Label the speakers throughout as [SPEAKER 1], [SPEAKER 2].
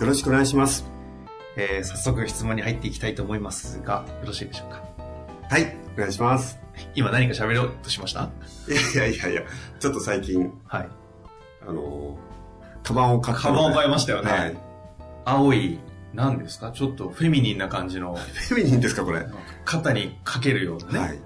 [SPEAKER 1] よろしくお願いします。
[SPEAKER 2] えー、早速質問に入っていきたいと思いますがよろしいでしょうか？
[SPEAKER 1] はい。お願いします。
[SPEAKER 2] 今何か喋ろうとしました？
[SPEAKER 1] いやいやいやちょっと最近、
[SPEAKER 2] はい
[SPEAKER 1] あのー、カバンを買った
[SPEAKER 2] カバンを買いましたよね、
[SPEAKER 1] はい。
[SPEAKER 2] 青い何ですか？ちょっとフェミニンな感じの
[SPEAKER 1] フェミニンですか、これ？は
[SPEAKER 2] 肩にかけるようなね、
[SPEAKER 1] い。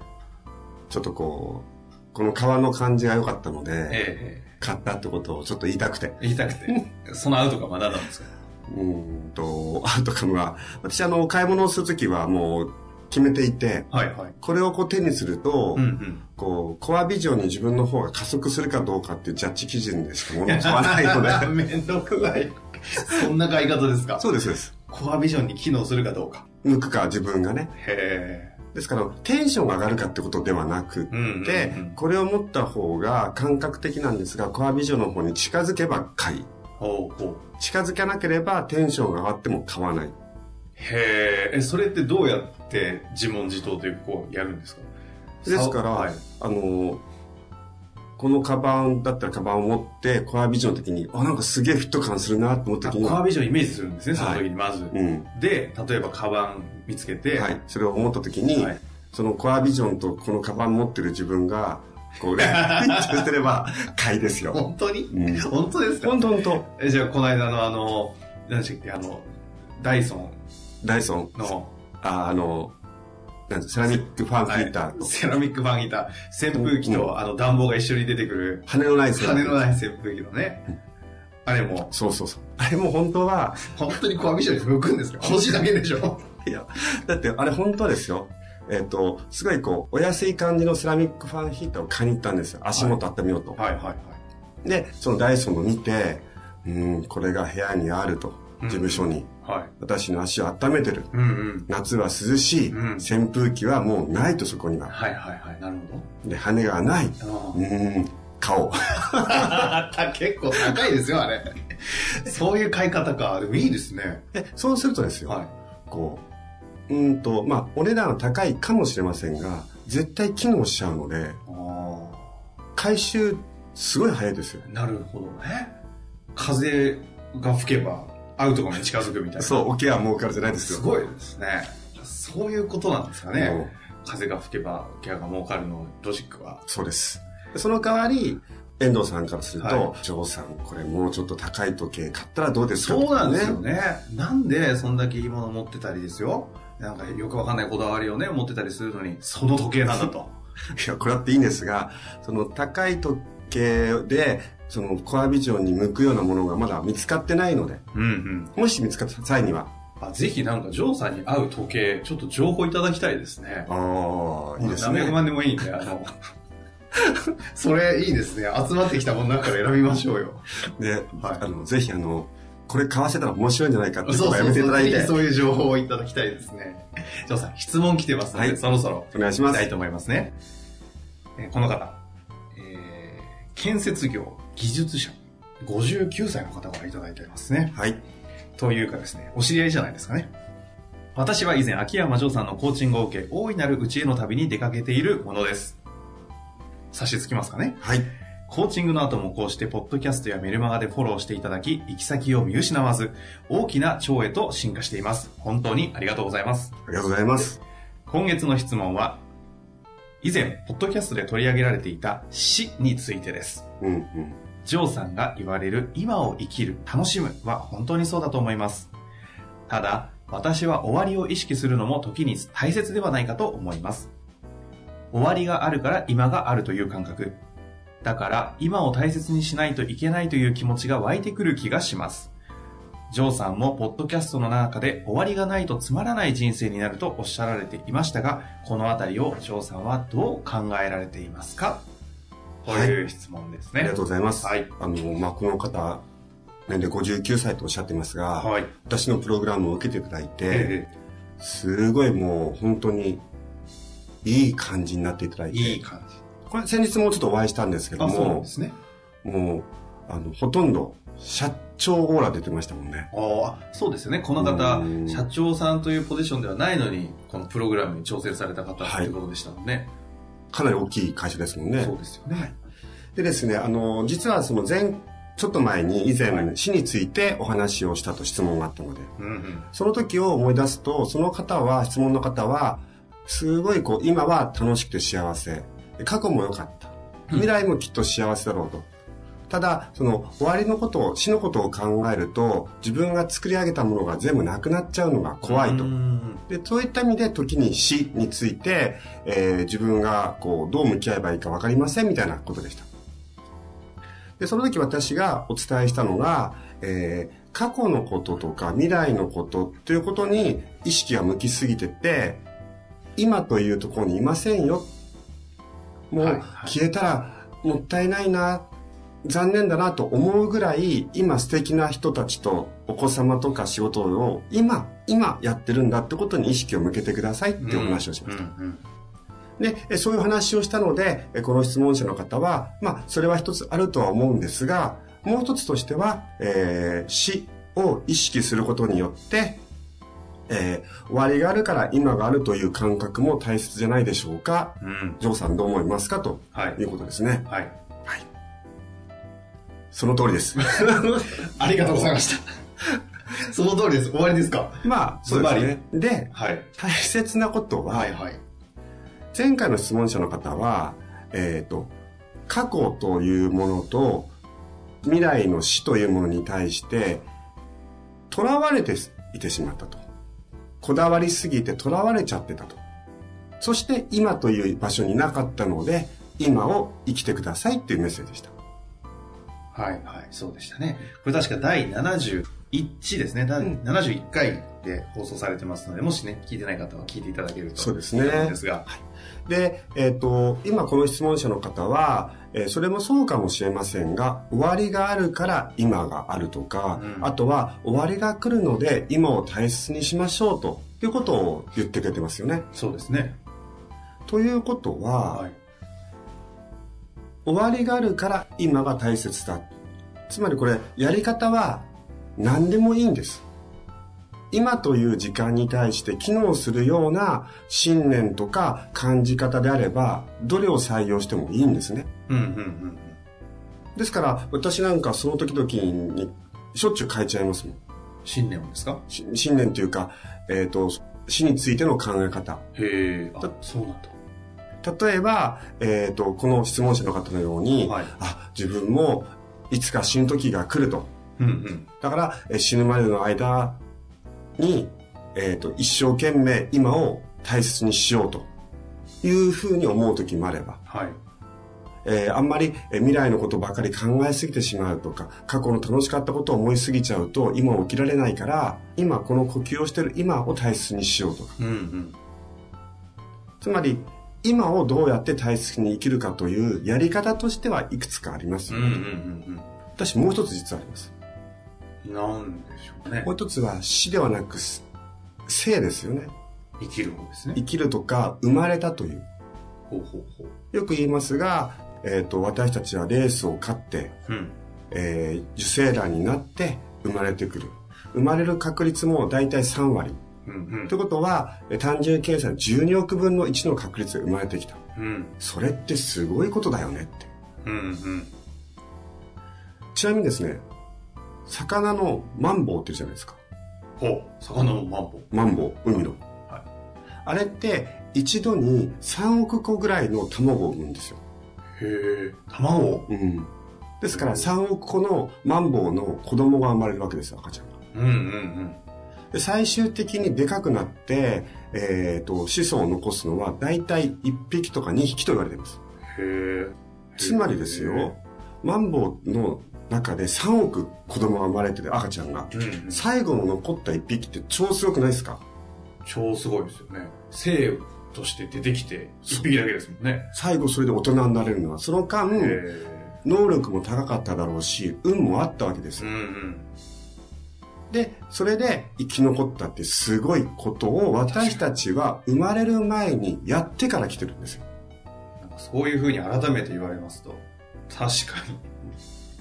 [SPEAKER 1] ちょっとこう、この革の感じが良かったので、
[SPEAKER 2] え
[SPEAKER 1] 買ったってことをちょっと言いたくて。
[SPEAKER 2] え言いたくてそのアウトがまだなんですか？
[SPEAKER 1] うーんと、アウトカムは、私あの、買い物をするときはもう決めていて、
[SPEAKER 2] はいはい。
[SPEAKER 1] これをこう手にすると、
[SPEAKER 2] うんうん。
[SPEAKER 1] こう、コアビジョンに自分の方が加速するかどうかっていうジャッジ基準でしか。物を買わないので。
[SPEAKER 2] めんどくさい。そんな買い方ですか？
[SPEAKER 1] そうです、そうです。
[SPEAKER 2] コアビジョンに機能するかどうか。
[SPEAKER 1] 向くか自分がね。
[SPEAKER 2] へ
[SPEAKER 1] ですから、テンションが上がるかってことではなくって、
[SPEAKER 2] うんうんうん。
[SPEAKER 1] これを持った方が感覚的なんですが、コアビジョンの方に近づけば買い。
[SPEAKER 2] えほうほう
[SPEAKER 1] 近づかなければテンションが上がっても買わない。
[SPEAKER 2] へえ、それってどうやって自問自答というかこうやるんですか？
[SPEAKER 1] ですから、
[SPEAKER 2] はい、
[SPEAKER 1] あの、このカバンだったらカバンを持って、コアビジョンの時に、あ、なんかすげえフィット感するなと思った時に、
[SPEAKER 2] あコアビジョンイメージするんですね、その
[SPEAKER 1] はい
[SPEAKER 2] 時にまず。
[SPEAKER 1] うん。
[SPEAKER 2] で、例えばカバン見つけて、
[SPEAKER 1] はい。それを思った時に、
[SPEAKER 2] はい
[SPEAKER 1] そのコアビジョンとこのカバン持ってる自分が、こう、フィットしてれば買いですよ。
[SPEAKER 2] 本当に、
[SPEAKER 1] うん。
[SPEAKER 2] 本当ですか？
[SPEAKER 1] 本当本当。
[SPEAKER 2] えじゃあ、この間のあの、何でしたっけ、あの、ダイソン。
[SPEAKER 1] ダイソン、
[SPEAKER 2] の、
[SPEAKER 1] ああの、なんですセラミックファンヒーターと、
[SPEAKER 2] セラミックファンヒーター、扇風機と、あの暖房が一緒に出てくる、
[SPEAKER 1] 羽のないセラミック
[SPEAKER 2] 羽のない扇風機のね、あれも、
[SPEAKER 1] そうそうそう。あれも本当は、
[SPEAKER 2] 本当にコアビジョンに向くんですか？星だけでしょ？
[SPEAKER 1] いや、だってあれ本当はですよ。えっ、と、すごいこう、お安い感じのセラミックファンヒーターを買いに行ったんですよ。足元温めようと。
[SPEAKER 2] はいはいはい。
[SPEAKER 1] で、そのダイソンの見て、うん、これが部屋にあると。事務所に。
[SPEAKER 2] はい。
[SPEAKER 1] 私の足を温めてる。
[SPEAKER 2] うんうん。
[SPEAKER 1] 夏は涼しい。
[SPEAKER 2] うん
[SPEAKER 1] 扇風機はもうないとそこには。
[SPEAKER 2] はいはいはい。なるほ
[SPEAKER 1] で、羽がない。
[SPEAKER 2] ど。
[SPEAKER 1] うん、買おう。
[SPEAKER 2] ああ。結構高いですよ、あれ。そういう買い方か。でもいいですね。
[SPEAKER 1] で、そうするとですよ。
[SPEAKER 2] はい。
[SPEAKER 1] こう、うんと、まあ、お値段は高いかもしれませんが、絶対機能しちゃうので、
[SPEAKER 2] あ
[SPEAKER 1] 回収、すごい早いですよ。
[SPEAKER 2] あ。なるほどね。風が吹けば、アウトがに近づくみたいな。
[SPEAKER 1] そう、おケア儲かるじゃないですよ。
[SPEAKER 2] すごいですね。そういうことなんですかね。風が吹けば、ケアが儲かるのロジックは。
[SPEAKER 1] そうです。でその代わり、遠藤さんからすると、
[SPEAKER 2] は
[SPEAKER 1] ジョーさん、これもうちょっと高い時計買ったらどうですか？
[SPEAKER 2] そうなんですよ。ね。なんでそんだけいいもの持ってたりですよ？なんかよくわかんないこだわりをね、持ってたりするのに、その時計なんだと。
[SPEAKER 1] いや、これだっていいんですが、その高い時計で、そのコアビジョンに向くようなものがまだ見つかってないので、
[SPEAKER 2] うんうん。
[SPEAKER 1] もし見つかった際には、
[SPEAKER 2] あぜひなんか、ジョーさんに合う時計、ちょっと情報いただきたいですね。
[SPEAKER 1] ああ、いいですね。
[SPEAKER 2] 何百万でもいいんで、あの、それいいですね。集まってきたものの中から選びましょうよ。
[SPEAKER 1] で、
[SPEAKER 2] はい
[SPEAKER 1] あの、ぜひあの、これ買わせたら面白いんじゃないかっていうのはやめていただいて、
[SPEAKER 2] そういう情報をいただきたいですね。ジョーさん、質問来てますので、
[SPEAKER 1] はい
[SPEAKER 2] そろそろ
[SPEAKER 1] お願いします
[SPEAKER 2] たい。と思いますね。えーこの方、えー建設業技術者、59歳の方からいただいておりますね。
[SPEAKER 1] はい。
[SPEAKER 2] というかですね、お知り合いじゃないですかね。私は以前、秋山城さんのコーチングを受け、大いなるうちへの旅に出かけているものです。差し支きますかね？
[SPEAKER 1] はい。
[SPEAKER 2] コーチングの後もこうして、ポッドキャストやメルマガでフォローしていただき、行き先を見失わず、大きな腸へと進化しています。本当にありがとうございます。
[SPEAKER 1] ありがとうございます。
[SPEAKER 2] 今月の質問は、以前、ポッドキャストで取り上げられていた死についてです。
[SPEAKER 1] うんうん。
[SPEAKER 2] ジョーさんが言われる今を生きる、楽しむは本当にそうだと思います。ただ、私は終わりを意識するのも時に大切ではないかと思います。終わりがあるから今があるという感覚。だから今を大切にしないといけないという気持ちが湧いてくる気がします。ジョーさんもポッドキャストの中で終わりがないとつまらない人生になるとおっしゃられていましたが、このあたりをジョーさんはどう考えられていますか？という質問ですね。
[SPEAKER 1] ありがとうございます。
[SPEAKER 2] はい。
[SPEAKER 1] あの、まあ、この方、年齢59歳とおっしゃってますが、
[SPEAKER 2] はい。
[SPEAKER 1] 私のプログラムを受けていただいて、
[SPEAKER 2] え
[SPEAKER 1] すごいもう本当にいい感じになっていただいて、
[SPEAKER 2] えいい感じ。
[SPEAKER 1] これ先日もちょっとお会いしたんですけど
[SPEAKER 2] あ、そうなん
[SPEAKER 1] も
[SPEAKER 2] で、すね。
[SPEAKER 1] もう、あの、ほとんど社長オーラ出てましたもんね。
[SPEAKER 2] ああ、そうですよね。この方
[SPEAKER 1] う、ん
[SPEAKER 2] 社長さんというポジションではないのに、このプログラムに挑戦された方っていうことでしたもんね。
[SPEAKER 1] かなり大きい会社ですもんね。
[SPEAKER 2] そうですよね。
[SPEAKER 1] でですね、あの、実はその前、ちょっと前に以前、
[SPEAKER 2] はい
[SPEAKER 1] 死についてお話をしたと質問があったので、
[SPEAKER 2] うんうん。
[SPEAKER 1] その時を思い出すと、その方は、質問の方は、すごいこう、今は楽しくて幸せ。過去も良かった。未来もきっと幸せだろうと。ただ、その終わりのことを、死のことを考えると、自分が作り上げたものが全部なくなっちゃうのが怖いと
[SPEAKER 2] う。ん
[SPEAKER 1] で、そういった意味で時に死について、えー自分がこう、どう向き合えばいいか分かりませんみたいなことでした。で、その時私がお伝えしたのが、えー過去のこととか未来のことということに意識が向きすぎてて、今というところにいませんよ。もう消えたらもったいないな、残念だなと思うぐらい、今素敵な人たちとお子様とか仕事を今、今やってるんだってことに意識を向けてくださいっていうお話をしました。
[SPEAKER 2] うんうん
[SPEAKER 1] で、えそういう話をしたので、えこの質問者の方は、まあ、それは一つあるとは思うんですが、もう一つとしては、えー死を意識することによって、えー終わりがあるから今があるという感覚も大切じゃないでしょうか。
[SPEAKER 2] うん。
[SPEAKER 1] ジョーさんどう思いますか？と
[SPEAKER 2] はい
[SPEAKER 1] いうことですね。
[SPEAKER 2] はい。
[SPEAKER 1] その通りです。
[SPEAKER 2] ありがとうございました。その通りです。終わりですか？
[SPEAKER 1] まあ、そうですね。で、
[SPEAKER 2] はい。
[SPEAKER 1] 大切なことは、
[SPEAKER 2] はいはい。
[SPEAKER 1] 前回の質問者の方は、えっ、と、過去というものと未来の死というものに対して、囚われていてしまったと。こだわりすぎて囚われちゃってたと。そして今という場所になかったので、今を生きてくださいっていうメッセージでした。
[SPEAKER 2] はいはい。そうでしたね。これ確か第71ですね。第71回で放送されてますので、もしね、聞いてない方は聞いていただけると。
[SPEAKER 1] そうですね
[SPEAKER 2] ですが。
[SPEAKER 1] で、えっ、と、今この質問者の方は、えーそれもそうかもしれませんが、終わりがあるから今があるとか、
[SPEAKER 2] うん
[SPEAKER 1] あとは終わりが来るので今を大切にしましょうということを言ってくれてますよね。
[SPEAKER 2] そうですね。
[SPEAKER 1] ということは、
[SPEAKER 2] はい。
[SPEAKER 1] 終わりがあるから今が大切だ。つまりこれ、やり方は何でもいいんです。今という時間に対して機能するような信念とか感じ方であれば、どれを採用してもいいんですね。
[SPEAKER 2] うんうんうん
[SPEAKER 1] ですから、私なんかその時々にしょっちゅう変えちゃいますもん。
[SPEAKER 2] 信念をですか？
[SPEAKER 1] し信念というか、えっ、と、死についての考え方。
[SPEAKER 2] へえ。あ、そうなんだ。
[SPEAKER 1] 例えば、えっ、と、この質問者の方のように、
[SPEAKER 2] はい
[SPEAKER 1] あ、自分もいつか死ぬ時が来ると。
[SPEAKER 2] うんうん。
[SPEAKER 1] だから、え死ぬまでの間に、えっ、と、一生懸命今を大切にしようというふうに思う時もあれば、
[SPEAKER 2] はい。
[SPEAKER 1] えーあんまりえー未来のことばかり考えすぎてしまうとか、過去の楽しかったことを思いすぎちゃうと、今を生きられないから、今この呼吸をしてる今を大切にしようとか。
[SPEAKER 2] うんうん。
[SPEAKER 1] つまり、今をどうやって大切に生きるかというやり方としてはいくつかあります
[SPEAKER 2] うんうんうん
[SPEAKER 1] 私もう一つ実はあります。
[SPEAKER 2] うん。なんでしょうね
[SPEAKER 1] もう。一つは死ではなく、生ですよね。
[SPEAKER 2] 生きる方ですね
[SPEAKER 1] 生。きるとか、生まれたという。
[SPEAKER 2] ほうほうほう。
[SPEAKER 1] よく言いますが、えっ、と、私たちはレースを勝って、
[SPEAKER 2] うん。
[SPEAKER 1] えー受精卵になって生まれてくる。生まれる確率も大体3割。
[SPEAKER 2] うん
[SPEAKER 1] ということは、えー単純計算12億分の1の確率で生まれてきた。
[SPEAKER 2] うん。うん。
[SPEAKER 1] それってすごいことだよねって。
[SPEAKER 2] うんうん。
[SPEAKER 1] ちなみにですね、魚のマンボウって言うじゃないですか。
[SPEAKER 2] ほう。魚のマンボウ。
[SPEAKER 1] マンボウ、海の。
[SPEAKER 2] はい。
[SPEAKER 1] あれって一度に3億個ぐらいの卵を産むんですよ。
[SPEAKER 2] へえ。卵？
[SPEAKER 1] うん。ですから3億個のマンボウの子供が生まれるわけですよ、赤ちゃんが。
[SPEAKER 2] うんうんうん。
[SPEAKER 1] で最終的にでかくなって、えっ、と、子孫を残すのは大体1匹とか2匹と言われています。
[SPEAKER 2] へえ。
[SPEAKER 1] つまりですよ、マンボウの中で3億子供が生まれてる赤ちゃんが、
[SPEAKER 2] うん。
[SPEAKER 1] 最後の残った1匹って超すごくないですか？
[SPEAKER 2] 超すごいですよね。生として出てきて、一匹だけですもんね。
[SPEAKER 1] 最後それで大人になれるのは、その間、
[SPEAKER 2] へ
[SPEAKER 1] 能力も高かっただろうし、運もあったわけです
[SPEAKER 2] うんうん。
[SPEAKER 1] で、それで生き残ったってすごいことを私たちは生まれる前にやってから来てるんですよ。
[SPEAKER 2] そういう風に改めて言われますと、確かに。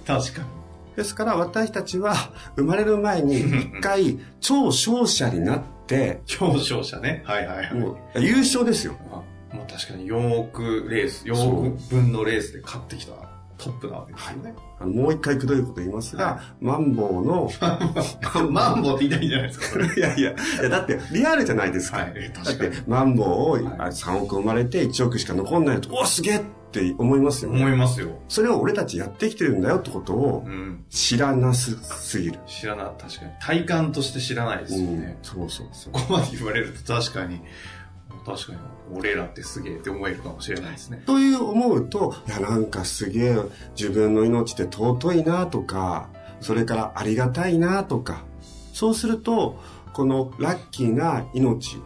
[SPEAKER 2] 確かに。
[SPEAKER 1] ですから私たちは 生まれる前に一回超勝者になって、
[SPEAKER 2] 表彰者ね。はいはいはい。
[SPEAKER 1] もう優勝ですよ。
[SPEAKER 2] あもう確かに4億レース、4億分のレースで勝ってきたトップなわけですよね。
[SPEAKER 1] あのもう一回くどいこと言いますが、
[SPEAKER 2] は
[SPEAKER 1] マンボウの、
[SPEAKER 2] マンボウって言いたいんじゃないですか。
[SPEAKER 1] いやいや、だってリアルじゃないですか。
[SPEAKER 2] はい
[SPEAKER 1] だ
[SPEAKER 2] 確かに
[SPEAKER 1] ってマンボウを
[SPEAKER 2] はい
[SPEAKER 1] あ3億生まれて1億しか残んないと、おすげえって思いますよね。
[SPEAKER 2] 思いますよ。
[SPEAKER 1] それを俺たちやってきてるんだよってことを
[SPEAKER 2] うん。
[SPEAKER 1] 知らなすすぎる。
[SPEAKER 2] 知らな、確かに。体感として知らないですよ
[SPEAKER 1] うん
[SPEAKER 2] ね。
[SPEAKER 1] そうそう。
[SPEAKER 2] そこまで言われると確かに、確かに、俺らってすげえって思えるかもしれないですね。
[SPEAKER 1] という思うと、いやなんかすげえ自分の命って尊いなとか、それからありがたいなとか、そうすると、このラッキーな命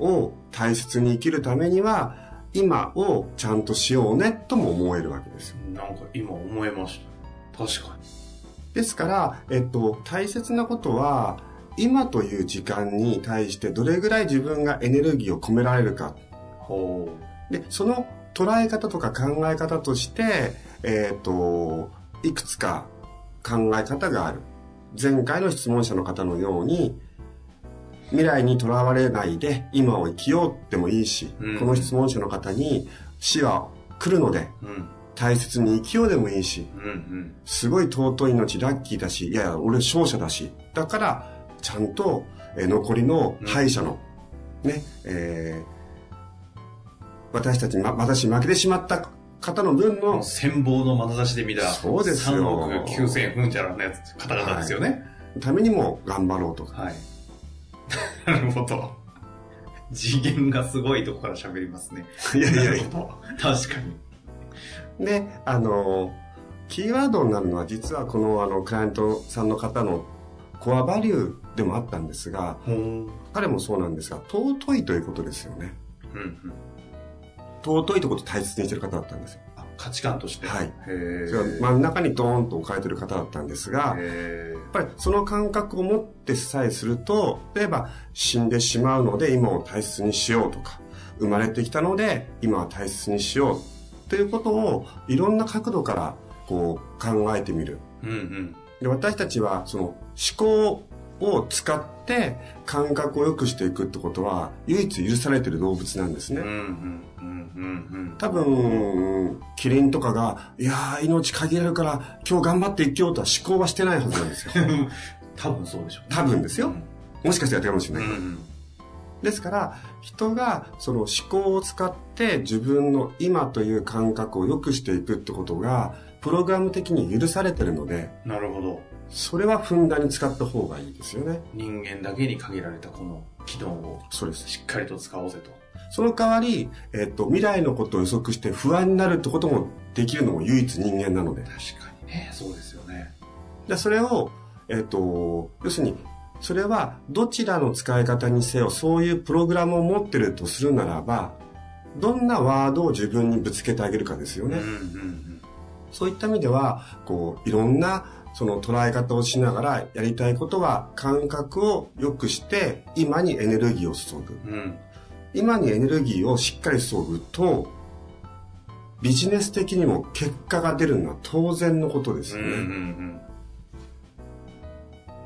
[SPEAKER 1] を大切に生きるためには、今をちゃんとしようねとも思えるわけですよ。
[SPEAKER 2] なんか今思えました。確かに。
[SPEAKER 1] ですから、えっと、大切なことは、今という時間に対してどれぐらい自分がエネルギーを込められるか
[SPEAKER 2] ほ
[SPEAKER 1] で、その捉え方とか考え方として、えっ、と、いくつか考え方がある。前回の質問者の方のように、未来にとらわれないで今を生きようでもいいし、
[SPEAKER 2] うん
[SPEAKER 1] この質問者の方に死は来るので
[SPEAKER 2] う。うん。
[SPEAKER 1] 大切に生きようでもいいし、
[SPEAKER 2] うんうん。
[SPEAKER 1] すごい尊い命ラッキーだし、いやいや、俺勝者だし、だから、ちゃんと、えー残りの敗者の、ね、えー私たち、ま、私負けてしまった方の分の
[SPEAKER 2] 戦望の眼差しで見た、
[SPEAKER 1] そうですよ
[SPEAKER 2] 3億9000ふんじゃらのやつ、方々ですよね。
[SPEAKER 1] ためにも頑張ろうと。
[SPEAKER 2] はい。なるほど。次元がすごいとこから喋りますね。
[SPEAKER 1] いやいやいや。
[SPEAKER 2] 確かに。
[SPEAKER 1] で、あの、キーワードになるのは実はこのあの、クライアントさんの方のコアバリューでもあったんですが、彼もそうなんですが、尊いということですよね。
[SPEAKER 2] うんうん。
[SPEAKER 1] 尊いということを大切にしてる方だったんですよ。
[SPEAKER 2] あ価値観として。
[SPEAKER 1] はい。
[SPEAKER 2] へ
[SPEAKER 1] それは
[SPEAKER 2] ー
[SPEAKER 1] 真ん中にドーンと置かれてる方だったんですが、
[SPEAKER 2] へ
[SPEAKER 1] やっぱりその感覚を持ってさえすると、例えば死んでしまうので今を大切にしようとか、生まれてきたので今は大切にしようということをいろんな角度からこう考えてみる。
[SPEAKER 2] ーうんうん。
[SPEAKER 1] で私たちはその思考を使って感覚を良くしていくってことは唯一許されてる動物なんですね。多分、キリンとかが、いやー、命限られるから、今日頑張って生きようとは思考はしてないはずなんですよ。
[SPEAKER 2] うん。多分そうでしょうね。
[SPEAKER 1] 多分ですよ
[SPEAKER 2] うん
[SPEAKER 1] もしかしたらやってるかもしれない。
[SPEAKER 2] うんうん。
[SPEAKER 1] ですから、人がその思考を使って自分の今という感覚を良くしていくってことが、プログラム的に許されてるので、
[SPEAKER 2] なるほど。
[SPEAKER 1] それはふんだんに使った方がいいですよね。
[SPEAKER 2] 人間だけに限られたこの機能を
[SPEAKER 1] そうです。
[SPEAKER 2] しっかりと使おうぜと。
[SPEAKER 1] その代わり、えっと、未来のことを予測して不安になるってこともできるのも唯一人間なので。
[SPEAKER 2] 確かにね、そうですよね。
[SPEAKER 1] で、それを、えっ、と、要するに、それはどちらの使い方にせよ、そういうプログラムを持ってるとするならば、どんなワードを自分にぶつけてあげるかですよね。
[SPEAKER 2] うんうんうん。
[SPEAKER 1] そういった意味では、こう、いろんな、その捉え方をしながらやりたいことは感覚を良くして今にエネルギーを注ぐ。
[SPEAKER 2] うん。
[SPEAKER 1] 今にエネルギーをしっかり注ぐと、ビジネス的にも結果が出るのは当然のことですよね。
[SPEAKER 2] うんうんうん。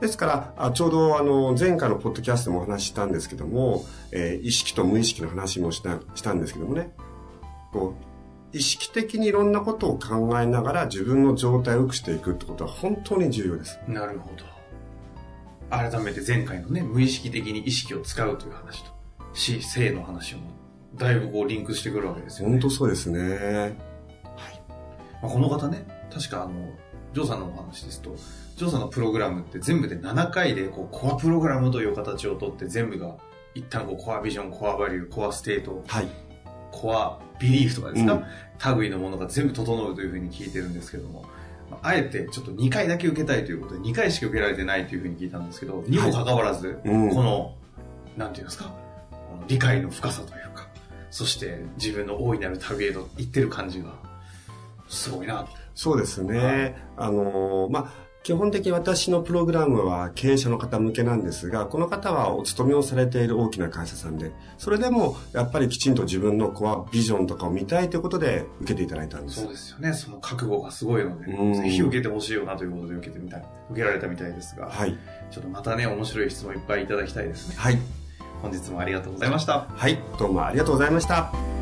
[SPEAKER 1] ですから、あちょうどあの前回のポッドキャストでもお話ししたんですけども、えー意識と無意識の話もしたしたんですけどもね、こう、意識的にいろんなことを考えながら自分の状態を良くしていくってことは本当に重要です。
[SPEAKER 2] なるほど。改めて前回のね、無意識的に意識を使うという話と、死、生の話も、だいぶこうリンクしてくるわけですよね。
[SPEAKER 1] 本当そうですね。
[SPEAKER 2] まあ、この方ね、確かあの、ジョーさんのお話ですと、ジョーさんのプログラムって全部で7回で、こう、コアプログラムという形をとって全部が、一旦こう、コアビジョン、コアバリュー、コアステート、
[SPEAKER 1] はい。
[SPEAKER 2] コアビリーフとかですか、
[SPEAKER 1] うん。
[SPEAKER 2] 類のものが全部整うというふうに聞いてるんですけども、まああえてちょっと2回だけ受けたいということで、2回しか受けられてないというふうに聞いたんですけど、にもかかわらず、
[SPEAKER 1] うん。
[SPEAKER 2] この、なんていうんですか、理解の深さというか、そして自分の大いなる旅へと言ってる感じが、すごいな。と。
[SPEAKER 1] そうですね。あのーまあ、基本的に私のプログラムは経営者の方向けなんですが、この方はお勤めをされている大きな会社さんで、それでもやっぱりきちんと自分のコアビジョンとかを見たいということで受けていただいたんです。
[SPEAKER 2] そうですよね。その覚悟がすごいので、
[SPEAKER 1] うん
[SPEAKER 2] ぜひ受けてほしいよなということで受けてみたい、受けられたみたいですが、
[SPEAKER 1] はい。
[SPEAKER 2] ちょっとまたね、面白い質問いっぱいいただきたいですね。
[SPEAKER 1] はい。
[SPEAKER 2] 本日もありがとうございました。
[SPEAKER 1] はい。どうもありがとうございました。